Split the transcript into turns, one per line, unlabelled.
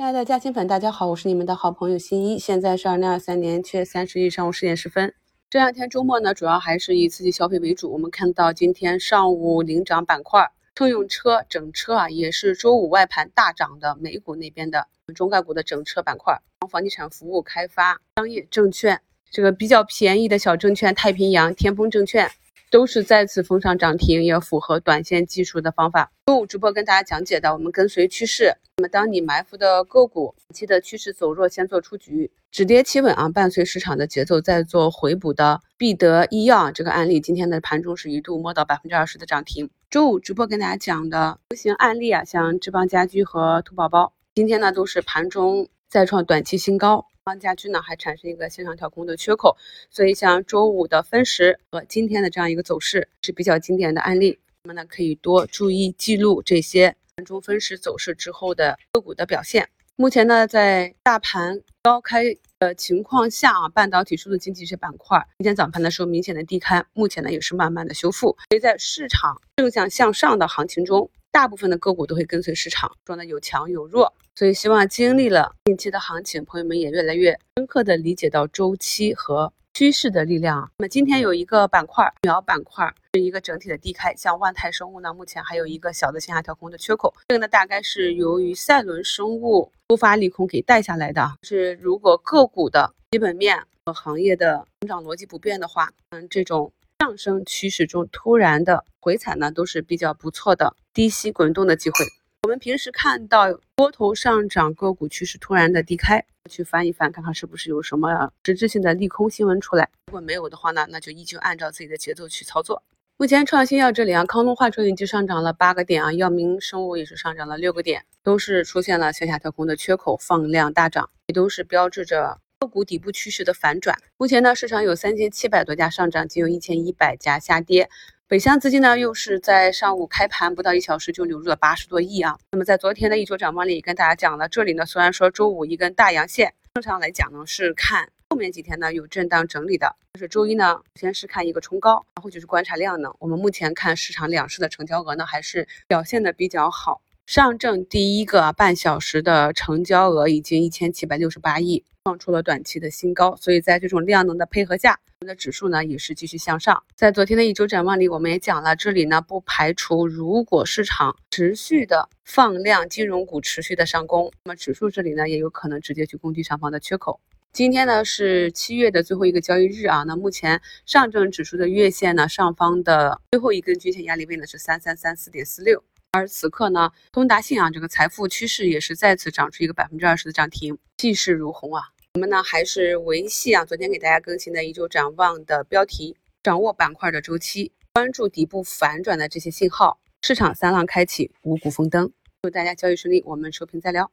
亲爱的嘉兴粉，大家好，我是你们的好朋友新一。现在是二零二三年七月三十日上午十点十分。这两天周末呢，主要还是以刺激消费为主。我们看到今天上午领涨板块，乘用车、整车啊，也是周五外盘大涨的。美股那边的中概股的整车板块，房地产服务开发、商业证券，这个比较便宜的小证券，太平洋、天风证券。都是再次封上涨停，也符合短线技术的方法。周五直播跟大家讲解的，我们跟随趋势。那么，当你埋伏的个股期的趋势走弱，先做出局，止跌企稳啊，伴随市场的节奏再做回补的。必得医药这个案例，今天的盘中是一度摸到百分之二十的涨停。周五直播跟大家讲的流行案例啊，像智邦家居和兔宝宝，今天呢都是盘中再创短期新高。方家居呢还产生一个线上调控的缺口，所以像周五的分时和今天的这样一个走势是比较经典的案例，我们呢可以多注意记录这些盘中分时走势之后的个股的表现。目前呢，在大盘高开的情况下啊，半导体、数字经济这板块今天早盘的时候明显的低开，目前呢也是慢慢的修复，所以在市场正向向上的行情中。大部分的个股都会跟随市场，说呢有强有弱，所以希望经历了近期的行情，朋友们也越来越深刻的理解到周期和趋势的力量。那么今天有一个板块，苗板块是一个整体的低开，像万泰生物呢，目前还有一个小的线下调空的缺口，这个呢大概是由于赛伦生物突发利空给带下来的。是如果个股的基本面和行业的成长逻辑不变的话，嗯，这种。上升趋势中突然的回踩呢，都是比较不错的低吸滚动的机会。我们平时看到多头上涨个股趋势突然的低开，去翻一翻，看看是不是有什么实质性的利空新闻出来。如果没有的话呢，那就依旧按照自己的节奏去操作。目前创新药这里啊，康龙化成已经上涨了八个点啊，药明生物也是上涨了六个点，都是出现了向下跳空的缺口，放量大涨，也都是标志着。个股底部趋势的反转，目前呢，市场有三千七百多家上涨，仅有一千一百家下跌。北向资金呢，又是在上午开盘不到一小时就流入了八十多亿啊。那么在昨天的一周展望里跟大家讲了，这里呢虽然说周五一根大阳线，正常来讲呢是看后面几天呢有震荡整理的，但是周一呢先是看一个冲高，然后就是观察量呢。我们目前看市场两市的成交额呢还是表现的比较好。上证第一个半小时的成交额已经一千七百六十八亿，创出了短期的新高。所以在这种量能的配合下，我们的指数呢也是继续向上。在昨天的一周展望里，我们也讲了，这里呢不排除如果市场持续的放量，金融股持续的上攻，那么指数这里呢也有可能直接去攻击上方的缺口。今天呢是七月的最后一个交易日啊，那目前上证指数的月线呢上方的最后一根均线压力位呢是三三三四点四六。而此刻呢，通达信啊，这个财富趋势也是再次涨出一个百分之二十的涨停，气势如虹啊！我们呢还是维系啊，昨天给大家更新的一周展望的标题，掌握板块的周期，关注底部反转的这些信号，市场三浪开启，五谷丰登，祝大家交易顺利，我们收评再聊。